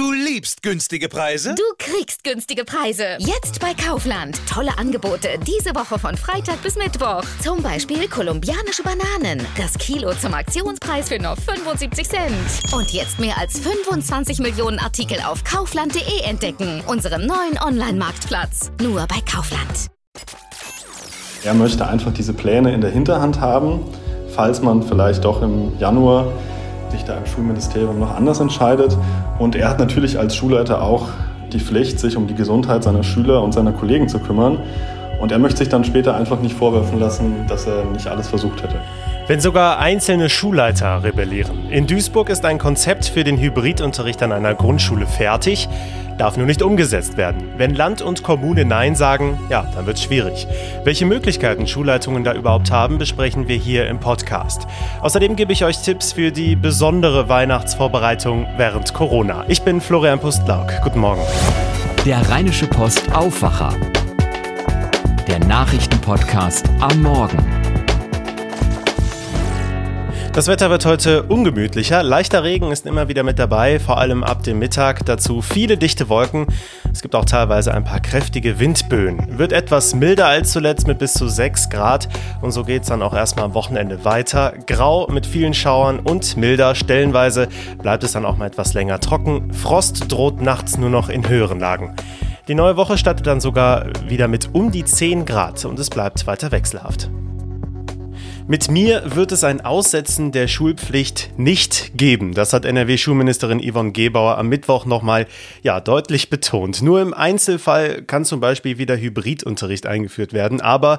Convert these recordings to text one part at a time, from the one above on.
Du liebst günstige Preise? Du kriegst günstige Preise. Jetzt bei Kaufland. Tolle Angebote diese Woche von Freitag bis Mittwoch. Zum Beispiel kolumbianische Bananen. Das Kilo zum Aktionspreis für nur 75 Cent. Und jetzt mehr als 25 Millionen Artikel auf kaufland.de entdecken. Unseren neuen Online-Marktplatz. Nur bei Kaufland. Er möchte einfach diese Pläne in der Hinterhand haben, falls man vielleicht doch im Januar sich da im Schulministerium noch anders entscheidet. Und er hat natürlich als Schulleiter auch die Pflicht, sich um die Gesundheit seiner Schüler und seiner Kollegen zu kümmern. Und er möchte sich dann später einfach nicht vorwerfen lassen, dass er nicht alles versucht hätte. Wenn sogar einzelne Schulleiter rebellieren. In Duisburg ist ein Konzept für den Hybridunterricht an einer Grundschule fertig darf nur nicht umgesetzt werden. Wenn Land und Kommune Nein sagen, ja, dann wird es schwierig. Welche Möglichkeiten Schulleitungen da überhaupt haben, besprechen wir hier im Podcast. Außerdem gebe ich euch Tipps für die besondere Weihnachtsvorbereitung während Corona. Ich bin Florian Pustlauk. Guten Morgen. Der Rheinische Post Aufwacher. Der Nachrichtenpodcast am Morgen. Das Wetter wird heute ungemütlicher. Leichter Regen ist immer wieder mit dabei, vor allem ab dem Mittag. Dazu viele dichte Wolken. Es gibt auch teilweise ein paar kräftige Windböen. Wird etwas milder als zuletzt mit bis zu 6 Grad. Und so geht es dann auch erstmal am Wochenende weiter. Grau mit vielen Schauern und milder. Stellenweise bleibt es dann auch mal etwas länger trocken. Frost droht nachts nur noch in höheren Lagen. Die neue Woche startet dann sogar wieder mit um die 10 Grad und es bleibt weiter wechselhaft. Mit mir wird es ein Aussetzen der Schulpflicht nicht geben. Das hat NRW-Schulministerin Yvonne Gebauer am Mittwoch nochmal ja, deutlich betont. Nur im Einzelfall kann zum Beispiel wieder Hybridunterricht eingeführt werden, aber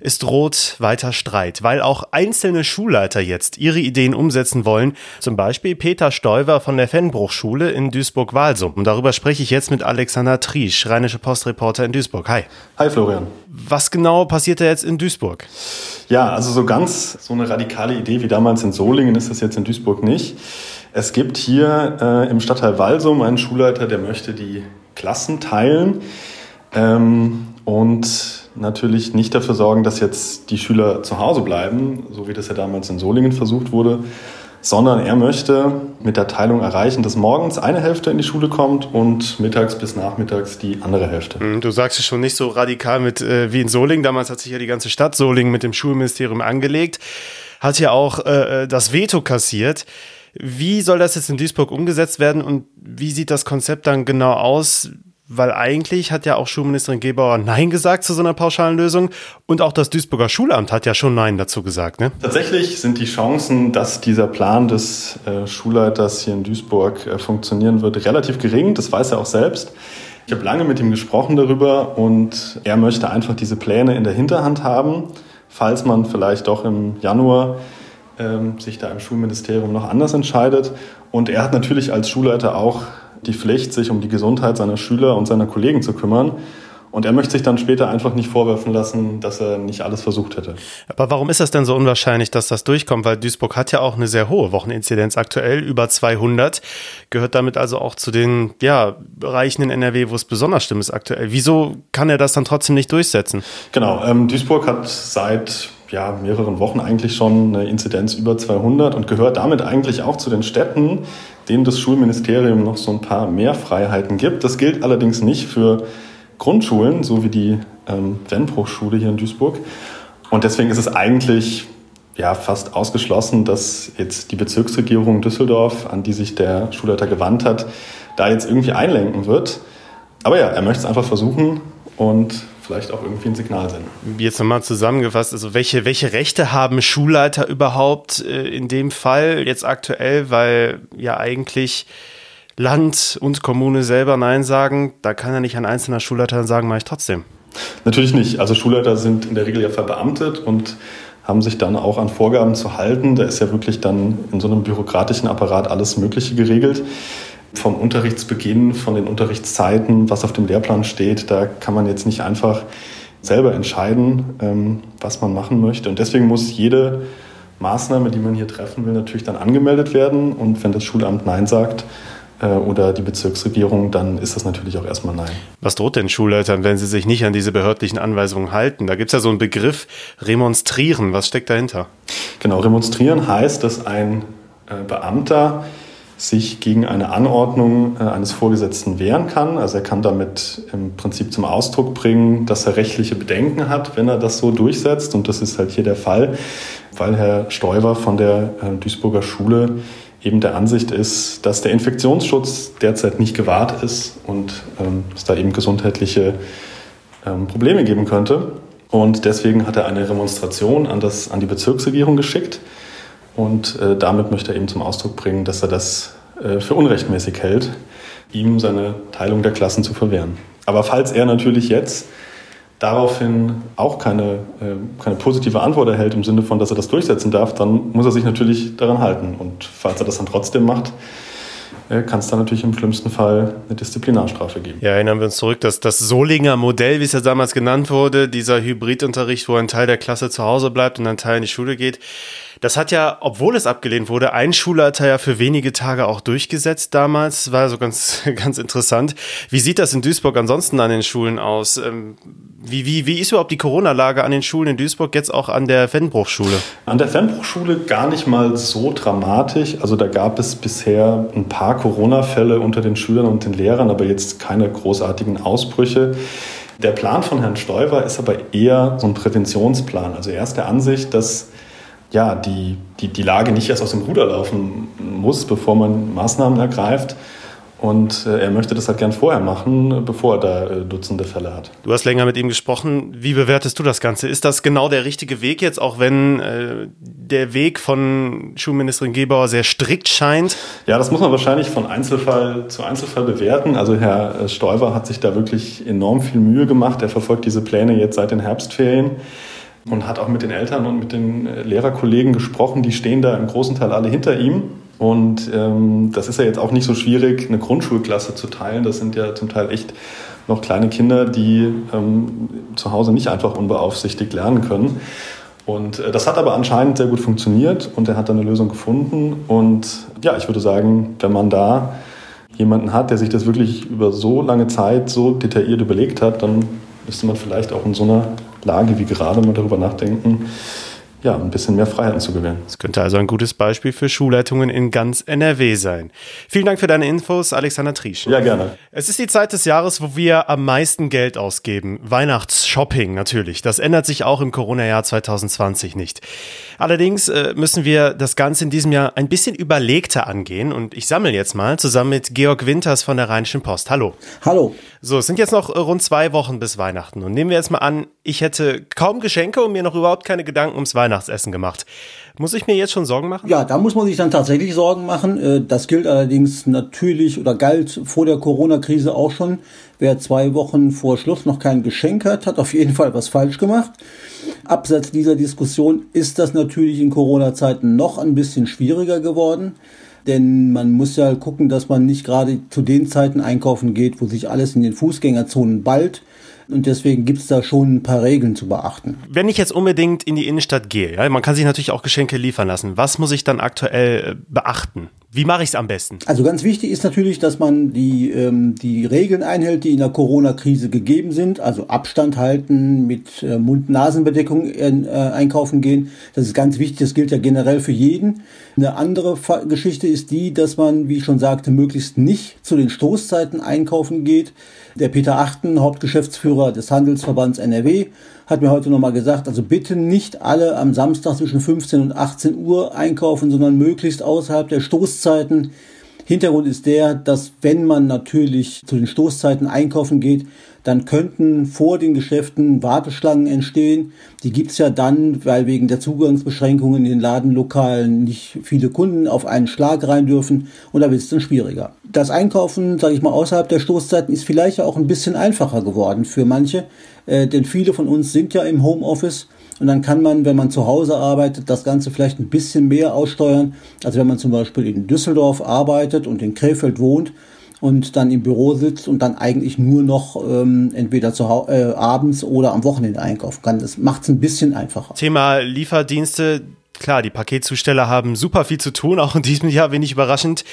es droht weiter Streit, weil auch einzelne Schulleiter jetzt ihre Ideen umsetzen wollen. Zum Beispiel Peter Stoiver von der Fennbruchschule in Duisburg-Walsum. Und darüber spreche ich jetzt mit Alexander Triesch, Rheinische Postreporter in Duisburg. Hi. Hi Florian. Was genau passiert da jetzt in Duisburg? Ja, also so ganz so eine radikale Idee wie damals in Solingen ist das jetzt in Duisburg nicht. Es gibt hier äh, im Stadtteil Walsum einen Schulleiter, der möchte die Klassen teilen. Ähm, und natürlich nicht dafür sorgen, dass jetzt die Schüler zu Hause bleiben, so wie das ja damals in Solingen versucht wurde, sondern er möchte mit der Teilung erreichen, dass morgens eine Hälfte in die Schule kommt und mittags bis nachmittags die andere Hälfte. Hm, du sagst es schon nicht so radikal mit äh, wie in Solingen. Damals hat sich ja die ganze Stadt Solingen mit dem Schulministerium angelegt, hat ja auch äh, äh das Veto kassiert. Wie soll das jetzt in Duisburg umgesetzt werden und wie sieht das Konzept dann genau aus? Weil eigentlich hat ja auch Schulministerin Gebauer Nein gesagt zu so einer pauschalen Lösung und auch das Duisburger Schulamt hat ja schon Nein dazu gesagt. Ne? Tatsächlich sind die Chancen, dass dieser Plan des äh, Schulleiters hier in Duisburg äh, funktionieren wird, relativ gering. Das weiß er auch selbst. Ich habe lange mit ihm gesprochen darüber und er möchte einfach diese Pläne in der Hinterhand haben, falls man vielleicht doch im Januar ähm, sich da im Schulministerium noch anders entscheidet. Und er hat natürlich als Schulleiter auch die Pflicht, sich um die Gesundheit seiner Schüler und seiner Kollegen zu kümmern. Und er möchte sich dann später einfach nicht vorwerfen lassen, dass er nicht alles versucht hätte. Aber warum ist das denn so unwahrscheinlich, dass das durchkommt? Weil Duisburg hat ja auch eine sehr hohe Wocheninzidenz aktuell, über 200. Gehört damit also auch zu den ja, Bereichen in NRW, wo es besonders schlimm ist aktuell. Wieso kann er das dann trotzdem nicht durchsetzen? Genau, ähm, Duisburg hat seit ja, mehreren Wochen eigentlich schon eine Inzidenz über 200 und gehört damit eigentlich auch zu den Städten, denen das Schulministerium noch so ein paar mehr Freiheiten gibt. Das gilt allerdings nicht für Grundschulen, so wie die ähm, Wenbruchschule hier in Duisburg. Und deswegen ist es eigentlich ja, fast ausgeschlossen, dass jetzt die Bezirksregierung Düsseldorf, an die sich der Schulleiter gewandt hat, da jetzt irgendwie einlenken wird. Aber ja, er möchte es einfach versuchen und vielleicht auch irgendwie ein Signal senden. Jetzt nochmal zusammengefasst, also welche, welche Rechte haben Schulleiter überhaupt äh, in dem Fall jetzt aktuell, weil ja eigentlich Land und Kommune selber Nein sagen, da kann ja nicht ein einzelner Schulleiter sagen, mache ich trotzdem. Natürlich nicht. Also Schulleiter sind in der Regel ja verbeamtet und haben sich dann auch an Vorgaben zu halten. Da ist ja wirklich dann in so einem bürokratischen Apparat alles Mögliche geregelt vom Unterrichtsbeginn, von den Unterrichtszeiten, was auf dem Lehrplan steht, da kann man jetzt nicht einfach selber entscheiden, ähm, was man machen möchte. Und deswegen muss jede Maßnahme, die man hier treffen will, natürlich dann angemeldet werden. Und wenn das Schulamt Nein sagt, äh, oder die Bezirksregierung, dann ist das natürlich auch erstmal Nein. Was droht denn Schulleitern, wenn sie sich nicht an diese behördlichen Anweisungen halten? Da gibt es ja so einen Begriff, remonstrieren. Was steckt dahinter? Genau, remonstrieren heißt, dass ein äh, Beamter sich gegen eine Anordnung äh, eines Vorgesetzten wehren kann. Also er kann damit im Prinzip zum Ausdruck bringen, dass er rechtliche Bedenken hat, wenn er das so durchsetzt. Und das ist halt hier der Fall, weil Herr Stoiber von der äh, Duisburger Schule eben der Ansicht ist, dass der Infektionsschutz derzeit nicht gewahrt ist und ähm, es da eben gesundheitliche ähm, Probleme geben könnte. Und deswegen hat er eine Remonstration an, das, an die Bezirksregierung geschickt. Und äh, damit möchte er eben zum Ausdruck bringen, dass er das äh, für unrechtmäßig hält, ihm seine Teilung der Klassen zu verwehren. Aber falls er natürlich jetzt daraufhin auch keine, äh, keine positive Antwort erhält im Sinne von, dass er das durchsetzen darf, dann muss er sich natürlich daran halten. Und falls er das dann trotzdem macht, äh, kann es dann natürlich im schlimmsten Fall eine Disziplinarstrafe geben. Ja, erinnern wir uns zurück, dass das Solinger Modell, wie es ja damals genannt wurde, dieser Hybridunterricht, wo ein Teil der Klasse zu Hause bleibt und ein Teil in die Schule geht, das hat ja, obwohl es abgelehnt wurde, ein Schulleiter ja für wenige Tage auch durchgesetzt damals. War so ganz, ganz interessant. Wie sieht das in Duisburg ansonsten an den Schulen aus? Ähm, wie, wie, wie ist überhaupt die Corona-Lage an den Schulen in Duisburg, jetzt auch an der Fennbruchschule? An der Fennbruchschule gar nicht mal so dramatisch. Also da gab es bisher ein paar Corona-Fälle unter den Schülern und den Lehrern, aber jetzt keine großartigen Ausbrüche. Der Plan von Herrn Stoiber ist aber eher so ein Präventionsplan. Also er ist der Ansicht, dass ja, die, die, die Lage nicht erst aus dem Ruder laufen muss, bevor man Maßnahmen ergreift. Und äh, er möchte das halt gern vorher machen, bevor er da äh, Dutzende Fälle hat. Du hast länger mit ihm gesprochen. Wie bewertest du das Ganze? Ist das genau der richtige Weg jetzt, auch wenn äh, der Weg von Schulministerin Gebauer sehr strikt scheint? Ja, das muss man wahrscheinlich von Einzelfall zu Einzelfall bewerten. Also Herr äh, Stoiber hat sich da wirklich enorm viel Mühe gemacht. Er verfolgt diese Pläne jetzt seit den Herbstferien und hat auch mit den Eltern und mit den äh, Lehrerkollegen gesprochen. Die stehen da im großen Teil alle hinter ihm. Und ähm, das ist ja jetzt auch nicht so schwierig, eine Grundschulklasse zu teilen. Das sind ja zum Teil echt noch kleine Kinder, die ähm, zu Hause nicht einfach unbeaufsichtigt lernen können. Und äh, das hat aber anscheinend sehr gut funktioniert und er hat dann eine Lösung gefunden. Und ja, ich würde sagen, wenn man da jemanden hat, der sich das wirklich über so lange Zeit so detailliert überlegt hat, dann müsste man vielleicht auch in so einer Lage wie gerade mal darüber nachdenken, ja, ein bisschen mehr Freiheiten zu gewähren. Das könnte also ein gutes Beispiel für Schulleitungen in ganz NRW sein. Vielen Dank für deine Infos, Alexander Triesch. Ja, gerne. Es ist die Zeit des Jahres, wo wir am meisten Geld ausgeben. Weihnachtsshopping natürlich. Das ändert sich auch im Corona-Jahr 2020 nicht. Allerdings äh, müssen wir das Ganze in diesem Jahr ein bisschen überlegter angehen und ich sammle jetzt mal zusammen mit Georg Winters von der Rheinischen Post. Hallo. Hallo. So, es sind jetzt noch rund zwei Wochen bis Weihnachten und nehmen wir jetzt mal an, ich hätte kaum Geschenke und mir noch überhaupt keine Gedanken ums Weihnachtsessen gemacht. Muss ich mir jetzt schon Sorgen machen? Ja, da muss man sich dann tatsächlich Sorgen machen. Äh, das gilt allerdings natürlich oder galt vor der Corona-Krise auch schon. Wer zwei Wochen vor Schluss noch kein Geschenk hat, hat auf jeden Fall was falsch gemacht. Abseits dieser Diskussion ist das natürlich in Corona-Zeiten noch ein bisschen schwieriger geworden. Denn man muss ja gucken, dass man nicht gerade zu den Zeiten einkaufen geht, wo sich alles in den Fußgängerzonen ballt. Und deswegen gibt es da schon ein paar Regeln zu beachten. Wenn ich jetzt unbedingt in die Innenstadt gehe, ja, man kann sich natürlich auch Geschenke liefern lassen. Was muss ich dann aktuell äh, beachten? Wie mache ich es am besten? Also ganz wichtig ist natürlich, dass man die, ähm, die Regeln einhält, die in der Corona-Krise gegeben sind. Also Abstand halten, mit äh, Mund-Nasen-Bedeckung äh, einkaufen gehen. Das ist ganz wichtig. Das gilt ja generell für jeden. Eine andere Fa Geschichte ist die, dass man, wie ich schon sagte, möglichst nicht zu den Stoßzeiten einkaufen geht. Der Peter Achten, Hauptgeschäftsführer des Handelsverbands NRW, hat mir heute nochmal gesagt, also bitte nicht alle am Samstag zwischen 15 und 18 Uhr einkaufen, sondern möglichst außerhalb der Stoßzeiten. Hintergrund ist der, dass wenn man natürlich zu den Stoßzeiten einkaufen geht, dann könnten vor den Geschäften Warteschlangen entstehen. Die gibt's ja dann, weil wegen der Zugangsbeschränkungen in den Ladenlokalen nicht viele Kunden auf einen Schlag rein dürfen und da wird es dann schwieriger. Das Einkaufen, sage ich mal, außerhalb der Stoßzeiten ist vielleicht auch ein bisschen einfacher geworden für manche, äh, denn viele von uns sind ja im Homeoffice und dann kann man, wenn man zu Hause arbeitet, das Ganze vielleicht ein bisschen mehr aussteuern, als wenn man zum Beispiel in Düsseldorf arbeitet und in Krefeld wohnt und dann im Büro sitzt und dann eigentlich nur noch ähm, entweder zu äh, abends oder am Wochenende einkaufen kann. Das macht es ein bisschen einfacher. Thema Lieferdienste. Klar, die Paketzusteller haben super viel zu tun, auch in diesem Jahr wenig überraschend.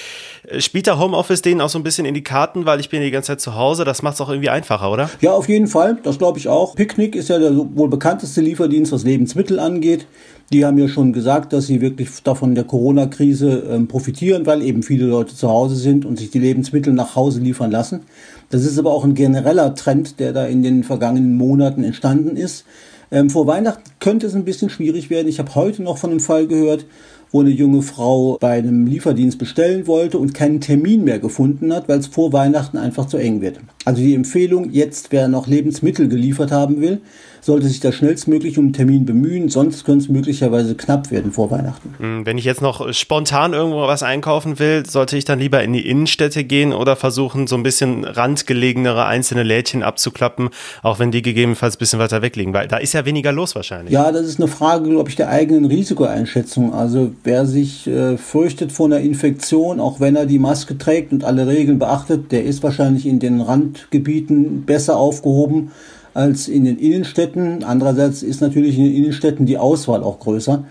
Äh, spielt der Homeoffice denen auch so ein bisschen in die Karten, weil ich bin die ganze Zeit zu Hause, das macht es auch irgendwie einfacher, oder? Ja, auf jeden Fall, das glaube ich auch. Picknick ist ja der wohl bekannteste Lieferdienst, was Lebensmittel angeht. Die haben ja schon gesagt, dass sie wirklich davon der Corona-Krise ähm, profitieren, weil eben viele Leute zu Hause sind und sich die Lebensmittel nach Hause liefern lassen. Das ist aber auch ein genereller Trend, der da in den vergangenen Monaten entstanden ist. Ähm, vor Weihnachten könnte es ein bisschen schwierig werden. Ich habe heute noch von einem Fall gehört, wo eine junge Frau bei einem Lieferdienst bestellen wollte und keinen Termin mehr gefunden hat, weil es vor Weihnachten einfach zu eng wird. Also die Empfehlung, jetzt wer noch Lebensmittel geliefert haben will, sollte sich da schnellstmöglich um einen Termin bemühen, sonst könnte es möglicherweise knapp werden vor Weihnachten. Hm, wenn ich jetzt noch spontan irgendwo was einkaufen will, sollte ich dann lieber in die Innenstädte gehen oder versuchen, so ein bisschen randgelegenere einzelne Lädchen abzuklappen, auch wenn die gegebenenfalls ein bisschen weiter weg liegen, weil da ist ja weniger los wahrscheinlich. Ja, das ist eine Frage, glaube ich, der eigenen Risikoeinschätzung. Also wer sich äh, fürchtet vor einer Infektion, auch wenn er die Maske trägt und alle Regeln beachtet, der ist wahrscheinlich in den Randgebieten besser aufgehoben als in den Innenstädten. Andererseits ist natürlich in den Innenstädten die Auswahl auch größer.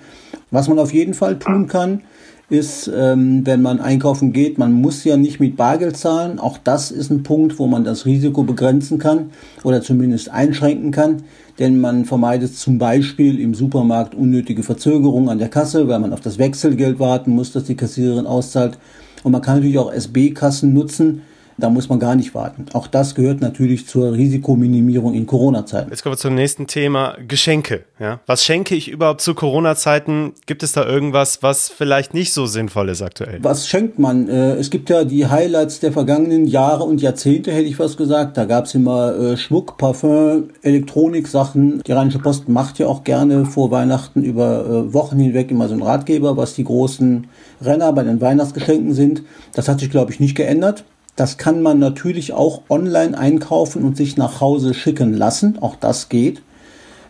Was man auf jeden Fall tun kann, ist, ähm, wenn man einkaufen geht, man muss ja nicht mit Bargeld zahlen. Auch das ist ein Punkt, wo man das Risiko begrenzen kann oder zumindest einschränken kann. Denn man vermeidet zum Beispiel im Supermarkt unnötige Verzögerungen an der Kasse, weil man auf das Wechselgeld warten muss, das die Kassiererin auszahlt. Und man kann natürlich auch SB-Kassen nutzen, da muss man gar nicht warten. Auch das gehört natürlich zur Risikominimierung in Corona-Zeiten. Jetzt kommen wir zum nächsten Thema, Geschenke. Ja? Was schenke ich überhaupt zu Corona-Zeiten? Gibt es da irgendwas, was vielleicht nicht so sinnvoll ist aktuell? Was schenkt man? Äh, es gibt ja die Highlights der vergangenen Jahre und Jahrzehnte, hätte ich was gesagt. Da gab es immer äh, Schmuck, Parfum, Elektronik-Sachen. Die Rheinische Post macht ja auch gerne vor Weihnachten über äh, Wochen hinweg immer so einen Ratgeber, was die großen Renner bei den Weihnachtsgeschenken sind. Das hat sich, glaube ich, nicht geändert. Das kann man natürlich auch online einkaufen und sich nach Hause schicken lassen. Auch das geht.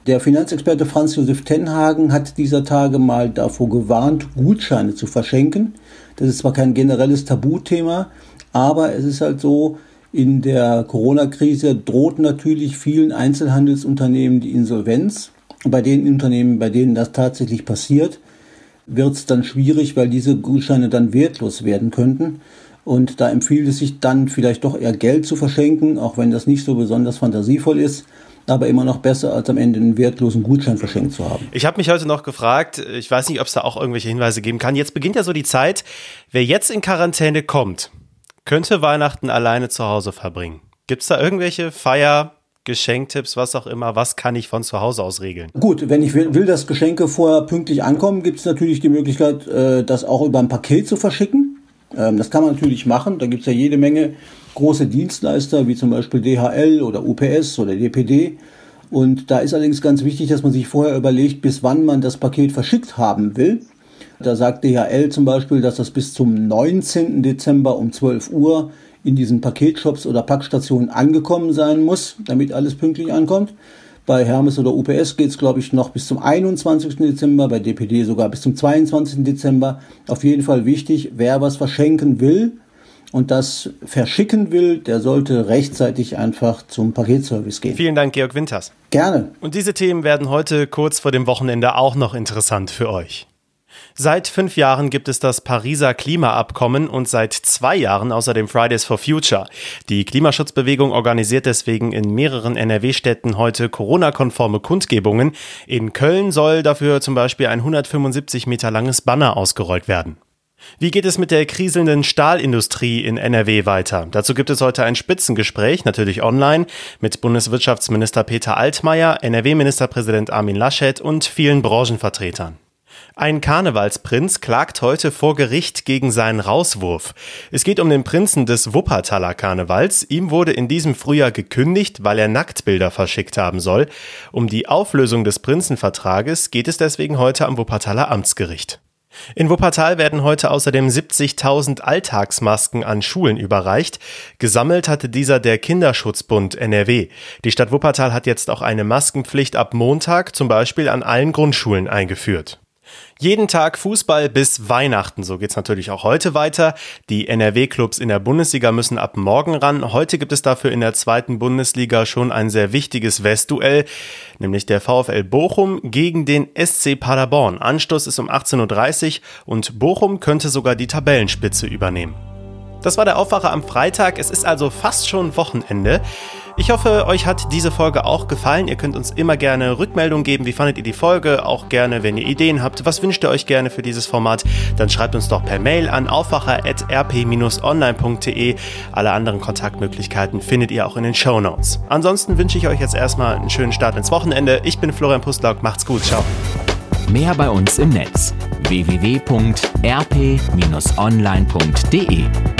Der Finanzexperte Franz Josef Tenhagen hat dieser Tage mal davor gewarnt, Gutscheine zu verschenken. Das ist zwar kein generelles Tabuthema, aber es ist halt so, in der Corona-Krise droht natürlich vielen Einzelhandelsunternehmen die Insolvenz. Bei den Unternehmen, bei denen das tatsächlich passiert, wird es dann schwierig, weil diese Gutscheine dann wertlos werden könnten. Und da empfiehlt es sich dann vielleicht doch eher Geld zu verschenken, auch wenn das nicht so besonders fantasievoll ist aber immer noch besser, als am Ende einen wertlosen Gutschein verschenkt zu haben. Ich habe mich heute noch gefragt, ich weiß nicht, ob es da auch irgendwelche Hinweise geben kann. Jetzt beginnt ja so die Zeit, wer jetzt in Quarantäne kommt, könnte Weihnachten alleine zu Hause verbringen. Gibt es da irgendwelche Feier, Geschenktipps, was auch immer, was kann ich von zu Hause aus regeln? Gut, wenn ich will, will dass Geschenke vorher pünktlich ankommen, gibt es natürlich die Möglichkeit, äh, das auch über ein Paket zu verschicken. Ähm, das kann man natürlich machen. Da gibt es ja jede Menge große Dienstleister, wie zum Beispiel DHL oder UPS oder DPD. Und da ist allerdings ganz wichtig, dass man sich vorher überlegt, bis wann man das Paket verschickt haben will. Da sagt DHL zum Beispiel, dass das bis zum 19. Dezember um 12 Uhr in diesen Paketshops oder Packstationen angekommen sein muss, damit alles pünktlich ankommt. Bei Hermes oder UPS geht es, glaube ich, noch bis zum 21. Dezember, bei DPD sogar bis zum 22. Dezember. Auf jeden Fall wichtig, wer was verschenken will und das verschicken will, der sollte rechtzeitig einfach zum Paketservice gehen. Vielen Dank, Georg Winters. Gerne. Und diese Themen werden heute kurz vor dem Wochenende auch noch interessant für euch. Seit fünf Jahren gibt es das Pariser Klimaabkommen und seit zwei Jahren außerdem Fridays for Future. Die Klimaschutzbewegung organisiert deswegen in mehreren NRW-Städten heute Corona-konforme Kundgebungen. In Köln soll dafür zum Beispiel ein 175 Meter langes Banner ausgerollt werden. Wie geht es mit der kriselnden Stahlindustrie in NRW weiter? Dazu gibt es heute ein Spitzengespräch, natürlich online, mit Bundeswirtschaftsminister Peter Altmaier, NRW-Ministerpräsident Armin Laschet und vielen Branchenvertretern. Ein Karnevalsprinz klagt heute vor Gericht gegen seinen Rauswurf. Es geht um den Prinzen des Wuppertaler Karnevals. Ihm wurde in diesem Frühjahr gekündigt, weil er Nacktbilder verschickt haben soll. Um die Auflösung des Prinzenvertrages geht es deswegen heute am Wuppertaler Amtsgericht. In Wuppertal werden heute außerdem 70.000 Alltagsmasken an Schulen überreicht. Gesammelt hatte dieser der Kinderschutzbund NRW. Die Stadt Wuppertal hat jetzt auch eine Maskenpflicht ab Montag, zum Beispiel an allen Grundschulen, eingeführt. Jeden Tag Fußball bis Weihnachten. So geht's natürlich auch heute weiter. Die NRW-Clubs in der Bundesliga müssen ab morgen ran. Heute gibt es dafür in der zweiten Bundesliga schon ein sehr wichtiges Westduell, nämlich der VfL Bochum gegen den SC Paderborn. Anstoß ist um 18.30 Uhr und Bochum könnte sogar die Tabellenspitze übernehmen. Das war der Aufwacher am Freitag. Es ist also fast schon Wochenende. Ich hoffe, euch hat diese Folge auch gefallen. Ihr könnt uns immer gerne Rückmeldung geben. Wie fandet ihr die Folge? Auch gerne, wenn ihr Ideen habt. Was wünscht ihr euch gerne für dieses Format? Dann schreibt uns doch per Mail an aufwacher.rp-online.de. Alle anderen Kontaktmöglichkeiten findet ihr auch in den Show Notes. Ansonsten wünsche ich euch jetzt erstmal einen schönen Start ins Wochenende. Ich bin Florian Pustlauk. Macht's gut. Ciao. Mehr bei uns im Netz www.rp-online.de